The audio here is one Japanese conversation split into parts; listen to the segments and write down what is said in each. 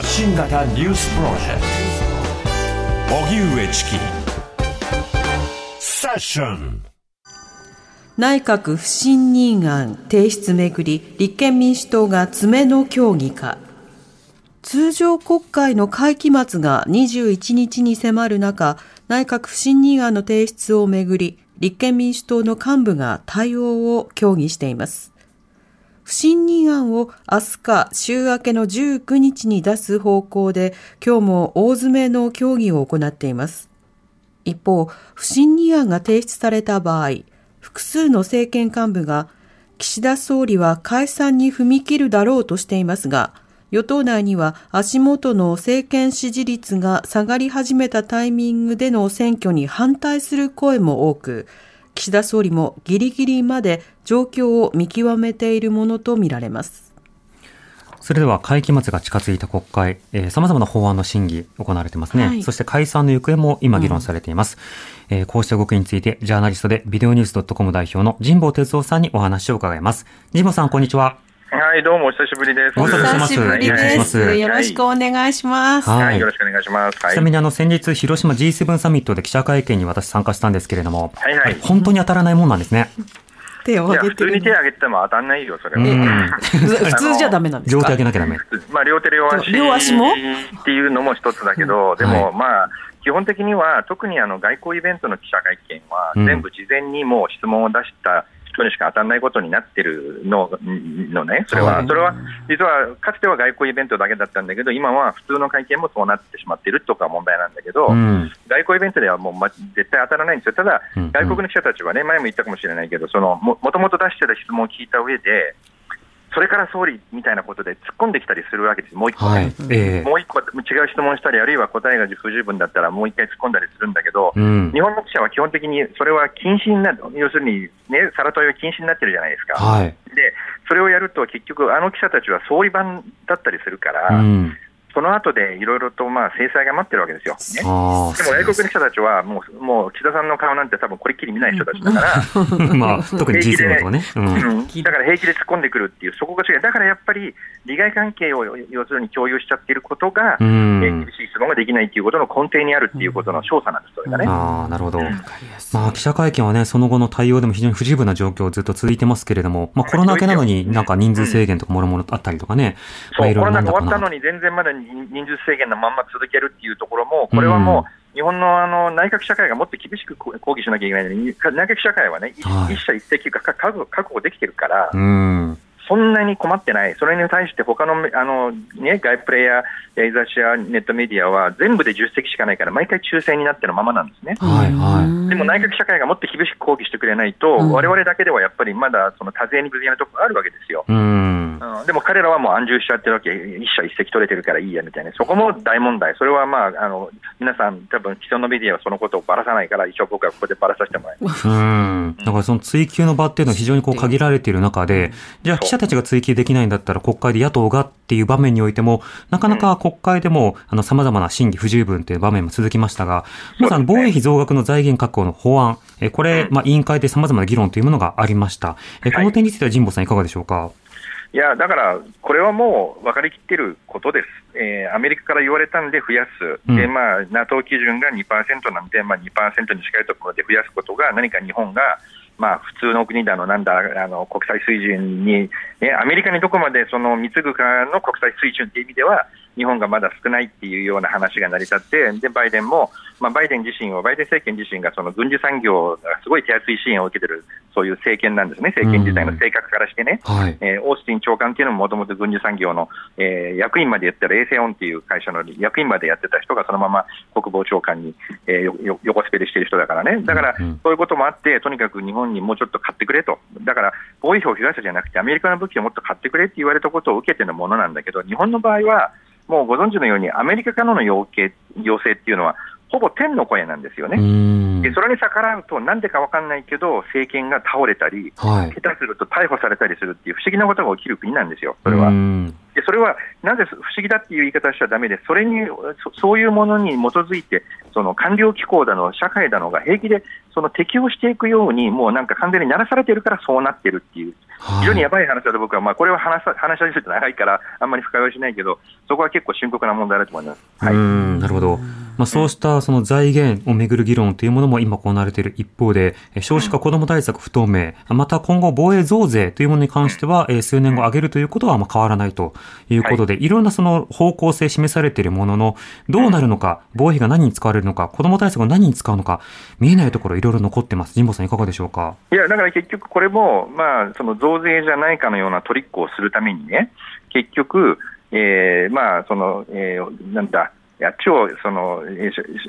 発信型ニュースプロジェクト。荻上チキセッション内閣不信任案提出めぐり立憲民主党が詰めの協議か。通常国会の会期末が21日に迫る中内閣不信任案の提出をめぐり立憲民主党の幹部が対応を協議しています。不信任案を明日か週明けの19日に出す方向で今日も大詰めの協議を行っています。一方不信任案が提出された場合複数の政権幹部が岸田総理は解散に踏み切るだろうとしていますが、与党内には足元の政権支持率が下がり始めたタイミングでの選挙に反対する声も多く、岸田総理もギリギリまで状況を見極めているものとみられます。それでは会期末が近づいた国会、えー、様々な法案の審議行われてますね、はい、そして解散の行方も今議論されています。うん、えー、こうした動きについて、ジャーナリストでビデオニュース .com 代表の神保哲夫さんにお話を伺います。神保さん、こんにちは。はい、どうもお久しぶりです。お久しぶりです。よろしくお願いします。はい、よろしくお願いします。ちなみにあの先日広島 G7 サミットで記者会見に私参加したんですけれども、はいはい、本当に当たらないもんなんですね。手を挙げて普通に手を挙げても当たんないよ、それは。普通じゃダメなんですか？両手上げなきゃダメ。まあ、両手両足。両足も？っていうのも一つだけど、でも、まあ、基本的には、特にあの外交イベントの記者会見は、全部事前にもう質問を出した人にしか当たらないことになってるののね、それは、それは実はかつては外交イベントだけだったんだけど、今は普通の会見もそうなってしまっているとか問題なんだけど、うん、外交イベントではもう、ま、絶対当たらないんですよ、ただ、外国の記者たちはね、前も言ったかもしれないけど、そのもともと出してた質問を聞いた上で、それから総理みたいなことで突っ込んできたりするわけです、もう一個、ね、はい。えー、もう一個違う質問したり、あるいは答えが不十分だったら、もう一回突っ込んだりするんだけど、うん、日本の記者は基本的にそれは禁止になる、要するに、ね、さら問いは禁止になってるじゃないですか。はい、でそれをやると、結局、あの記者たちは総理版だったりするから、うんその後でいろいろとまあ制裁が待ってるわけですよ、ね、でも外国の人たちはもう、もう岸田さんの顔なんて、多分これっきり見ない人たちだから、まあ、特に G7 とかね、うん、だから平気で突っ込んでくるっていう、そこが違い、だからやっぱり利害関係を要するに共有しちゃっていることが、うん、厳しい質問ができないっていうことの根底にあるっていうことの証左なんです、それがね。あなるほど、まあ、記者会見はね、その後の対応でも非常に不十分な状況、ずっと続いてますけれども、まあ、コロナ明けなのになんか人数制限とかもろもろあったりとかね、そう、コロナが終わったのに、全然まだ人数制限限のまんま続けるっていうところも、これはもう、日本のあの内閣社会がもっと厳しく抗議しなきゃいけないのに、内閣社会はね、一社一石が確保できてるから、そんなに困ってない、それに対して他のあの、ね、外プレイヤーや雑誌やネットメディアは全部で10席しかないから、毎回抽選になってるままなんですね。はいはい、でも内閣社会がもっと厳しく抗議してくれないと、われわれだけではやっぱりまだその多勢に無勢なところがあるわけですよ。うん。うん、でも彼らはもう安住しちゃってるわけ、一社一石取れてるからいいやみたいな、そこも大問題、それはまあ、あの皆さん、多分既存のメディアはそのことをばらさないから、一応僕はここでばらさせてもらいます。うん。だからその追及の場っていうのは非常にこう限られている中で、じゃあ、記者たちが追及できないんだったら、国会で野党がっていう場面においても、なかなか国会でもさまざまな審議不十分という場面も続きましたが、まず防衛費増額の財源確保の法案、これ、まあ、委員会でさまざまな議論というものがありました。この点については神保さんいかがでしょうか？いや、だから、これはもう分かりきってることです、えー、アメリカから言われたんで増やす、うん、でまあ、NATO 基準が2%なんで、まあ、2%に近いところで増やすことが、何か日本が、まあ、普通の国だの、なんだ、あの国際水準に、ね、アメリカにどこまでその貢ぐかの国際水準という意味では、日本がまだ少ないっていうような話が成り立って、でバイデンも、まあ、バイデン自身は、バイデン政権自身がその軍事産業がすごい手厚い支援を受けてる、そういう政権なんですね、政権自体の性格からしてね、はい、えー、オースティン長官っていうのももともと軍事産業の、えー、役員までやったら、衛星オンっていう会社の役員までやってた人がそのまま国防長官に、えー、横滑りしてる人だからね、だから、そういうこともあって、とにかく日本にもうちょっと買ってくれと、だから防衛費を増やすじゃなくて、アメリカの武器をもっと買ってくれって言われたことを受けてのものなんだけど、日本の場合は、もうご存知のように、アメリカからの要請要請っていうのは、ほぼ天の声なんですよね。でそれに逆らうと、なんでか分かんないけど、政権が倒れたり、はい、下手すると逮捕されたりするっていう不思議なことが起きる国なんですよ、それは。でそれはなぜ不思議だっていう言い方しちゃだめで、それにそ、そういうものに基づいて、その官僚機構だの、社会だのが平気でその適応していくように、もうなんか完全にならされてるからそうなってるっていう、非常にやばい話だと僕は、まあ、これは話さ話し合いすると長いから、あんまり深追いしないけど、そこは結構深刻な問題だと思います。はい、うんなるほど。まあ、そうしたその財源をめぐる議論というものも今行われている一方で、少子化子ども対策不透明、また今後防衛増税というものに関しては、数年後上げるということはまあ変わらないということで、いろんなその方向性示されているものの、どうなるのか、防衛費が何に使われるのか、子ども対策を何に使うのか、見えないところいろいろ残ってます。神保さんいかがでしょうか？いや、だから結局これも、まあ、その増税じゃないかのようなトリックをするためにね、結局、えー、まあ、その、えー、なんだ、や超その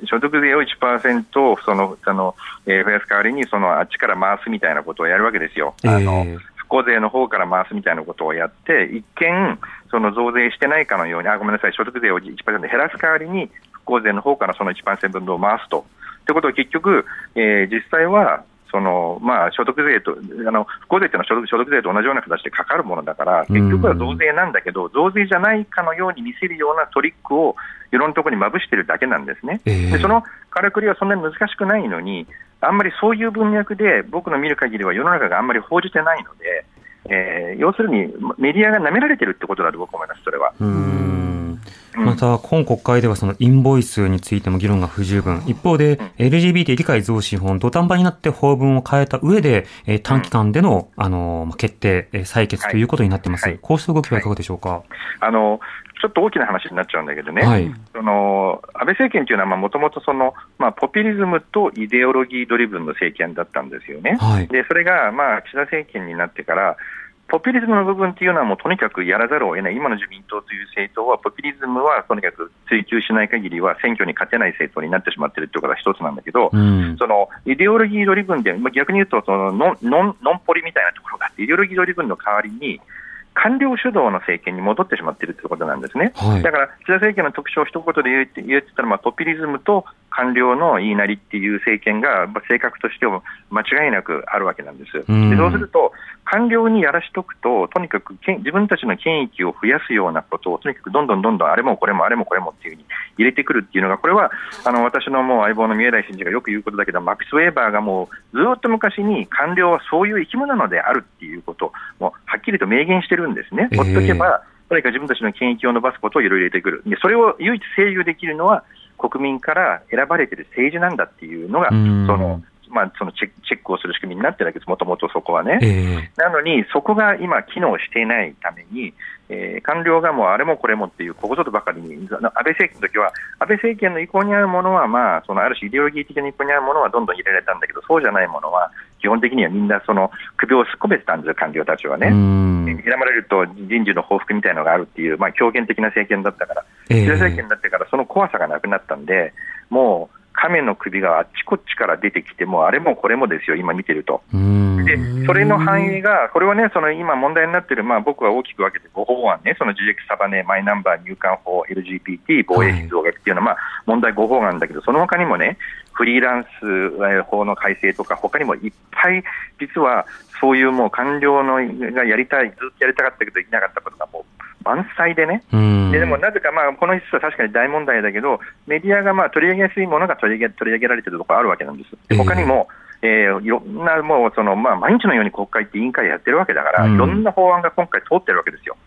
所得税を1%そのあの、えー、増やす代わりにそのあっちから回すみたいなことをやるわけですよ。あの復興税の方から回すみたいなことをやって、一見、その増税してないかのように、あごめんなさい、所得税を1%減らす代わりに、復興税の方からその1%分を回すと。ということは結局、えー、実際はそのまあ、所得税と、あの復興税というのは所得所得税と同じような形でかかるものだから、結局は増税なんだけど、増税じゃないかのように見せるようなトリックをいろんなところにまぶしてるだけなんですね。でそのからくりはそんなに難しくないのに、あんまりそういう文脈で僕の見る限りは世の中があんまり報じてないので、えー、要するにメディアが舐められてるってことだと僕は思います、それは。また、今国会ではそのインボイスについても議論が不十分。一方で、LGBT 理解増進法、土壇場になって法文を変えた上で、え短期間での、あの、決定、採決ということになってます。はい。はい、こうした動きはい。かがでしょうか、はい、あの、ちょっと大きな話になっちゃうんだけどね、はい、その安倍政権というのはもともとポピュリズムとイデオロギードリブンの政権だったんですよね。はい、でそれが、まあ、岸田政権になってから、ポピュリズムの部分っていうのはもうとにかくやらざるを得ない、今の自民党という政党は、ポピュリズムはとにかく追求しない限りは選挙に勝てない政党になってしまっているということが一つなんだけど、うん、そのイデオロギードリブンで、まあ、逆に言うとそのノンノンノンポリみたいなところがあって、イデオロギードリブンの代わりに、官僚主導の政権に戻ってしまっているということなんですね、はい、だから岸田政権の特徴を一言で言って言ってたら、まあ、ポピュリズムと官僚の言いなりっていう政権が性格としても間違いなくあるわけなんです。でそうすると、官僚にやらしとくと、とにかく自分たちの権益を増やすようなことを、とにかくどんどんどんどんあれもこれもあれもこれもっていうふうに入れてくるっていうのが、これはあの私のもう相棒の三重大臣事がよく言うことだけど、マックス・ウェーバーがもうずっと昔に官僚はそういう生き物なのであるっていうことを、もうはっきりと明言してるんですね。ほっとけば、とにかく自分たちの権益を伸ばすことをいろいろ入れてくる。でそれを唯一制御できるのは、国民から選ばれている政治なんだっていうのが、そのまあ、そのチェックをする仕組みになってるわけです、もともとそこはね、えー。なのに、そこが今、機能していないために、えー、官僚がもうあれもこれもっていう、ここぞとばかりに、安倍政権の時は、安倍政権の意向に合うものは、まあ、そのある種、イデオロギー的な意向に合うものはどんどん入れられたんだけど、そうじゃないものは、基本的にはみんなその首をすっ込めてたんですよ、官僚たちはね。選ばれると人事の報復みたいなのがあるっていう、まあ、強権的な政権だったから、岸田政権になってからその怖さがなくなったんで、もう、亀の首があっちこっちから出てきて、もあれもこれもですよ、今見てると。で、それの範囲が、これはね、その今問題になってる、まあ僕は大きく分けて5法案ね、その GX サバネ、マイナンバー入管法、LGBT、防衛費増額っていうのは、まあ問題5法案だけど、その他にもね、フリーランス法の改正とか、他にもいっぱい、実はそういうもう官僚のがやりたい、ずっとやりたかったけどできなかったことが満載でね、ででもなぜか、まあ、この一つは確かに大問題だけど、メディアがまあ取り上げやすいものが取り上げ取り上げられているところあるわけなんです。で他にも、えー、いろんなもうその、まあ、毎日のように国会って委員会やってるわけだから、いろんな法案が今回通ってるわけですよ。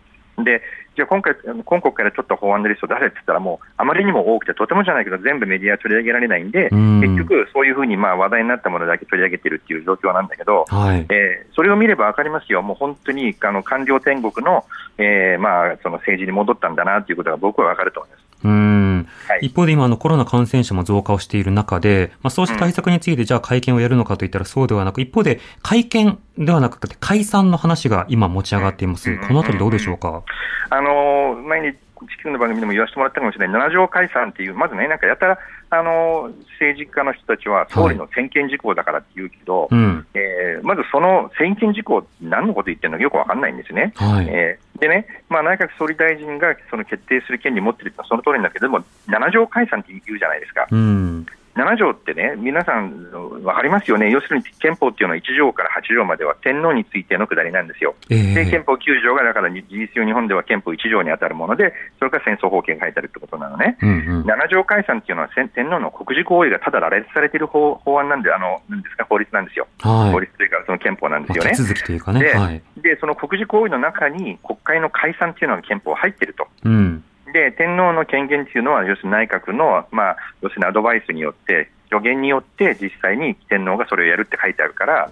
でじゃあ今回、今国からちょっと法案のリスト出せって言ったら、もうあまりにも多くて、とてもじゃないけど、全部メディア取り上げられないんで、結局、そういうふうにまあ話題になったものだけ取り上げてるっていう状況なんだけど、はい、えー、それを見れば分かりますよ、もう本当にあの官僚天国の,、えーまあその政治に戻ったんだなということが僕は分かると思います。うんはい、一方で今のコロナ感染者も増加をしている中で、まあ、そうした対策についてじゃあ会見をやるのかといったらそうではなく、一方で会見ではなくて解散の話が今持ち上がっています。このあたりどうでしょうか？あの前に地球の番組でも言わせてもらったかもしれない、7条解散っていう、まずね、なんかやたらあの政治家の人たちは総理の専権事項だからって言うけど、はい、えー、まずその専権事項、何のこと言ってるのかよく分かんないんですね。はい、えー、でね、まあ、内閣総理大臣がその決定する権利を持ってるのはその通りなんだけども、7条解散って言うじゃないですか。うん7条ってね、皆さん分かりますよね、要するに憲法っていうのは1条から8条までは天皇についてのくだりなんですよ。えーで、憲法9条がだから事実上、日本では憲法1条に当たるもので、それから戦争法権が書いてあるってことなのね。うんうん。7条解散っていうのは天皇の国事行為がただ羅列されている法法案なんで、あの、なんですか、法律なんですよ。はい。法律というか、その憲法なんですよね。まあ手続きというかね。ではい。で、その国事行為の中に国会の解散っていうのが憲法入ってると。うん。で、天皇の権限っていうのは、要するに内閣の、まあ、要するにアドバイスによって、助言によって、実際に天皇がそれをやるって書いてあるから、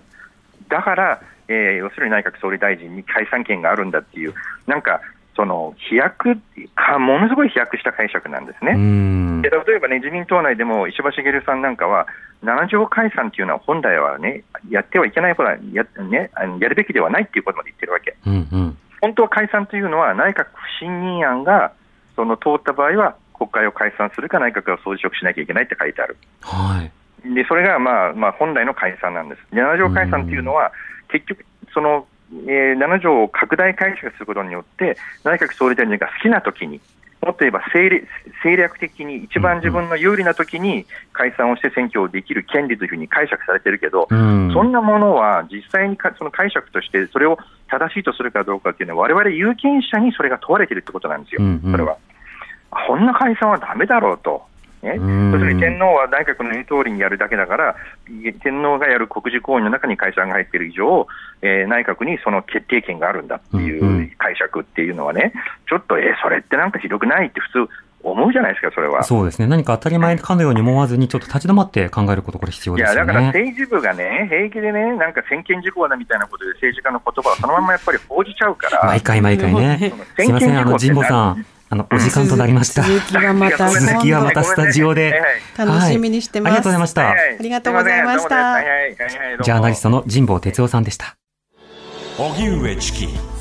だから、えー要するに内閣総理大臣に解散権があるんだっていう、なんか、その飛躍か、ものすごい飛躍した解釈なんですうね。んで。例えばね、自民党内でも石破茂さんなんかは、7条解散っていうのは本来はね、やってはいけないことはや,、ね、やるべきではないっていうことまで言ってるわけ。うんうん。本当は解散というのは、内閣不信任案がその通った場合は、国会を解散するか、内閣が総辞職しなきゃいけないって書いてある。はい。でそれが、まあまあ、本来の解散なんです。7条解散というのは、結局、その、えー7条を拡大解釈することによって、内閣総理大臣が好きなときに、もっと言えば政略政略的に一番自分の有利なときに解散をして選挙をできる権利というふうに解釈されてるけど、うん。そんなものは実際にかその解釈として、それを正しいとするかどうかっていうのは、我々有権者にそれが問われているってことなんですよ、うんうん。それは。こんな解散はだめだろうと。ね、うん。要するに天皇は内閣の言う通りにやるだけだから、い天皇がやる国事行為の中に解散が入っている以上、えー内閣にその決定権があるんだっていう解釈っていうのはね、ちょっと、えーそれってなんかひどくないって普通思うじゃないですか、それは。そうですね。何か当たり前かのように思わずに、ちょっと立ち止まって考えること、これ必要いや、ですよだからね。政治部がね、平気でね、なんか専権事項だみたいなことで政治家の言葉をそのままやっぱり報じちゃうから、毎回毎回ね。すいません、あの、神保さん、あの、お時間となりました。続きはまた、続きはまたスタジオで楽しみにしてます。ありがとうございました。ありがとうございましたジャーナリストの神保哲夫さんでした。荻上チキ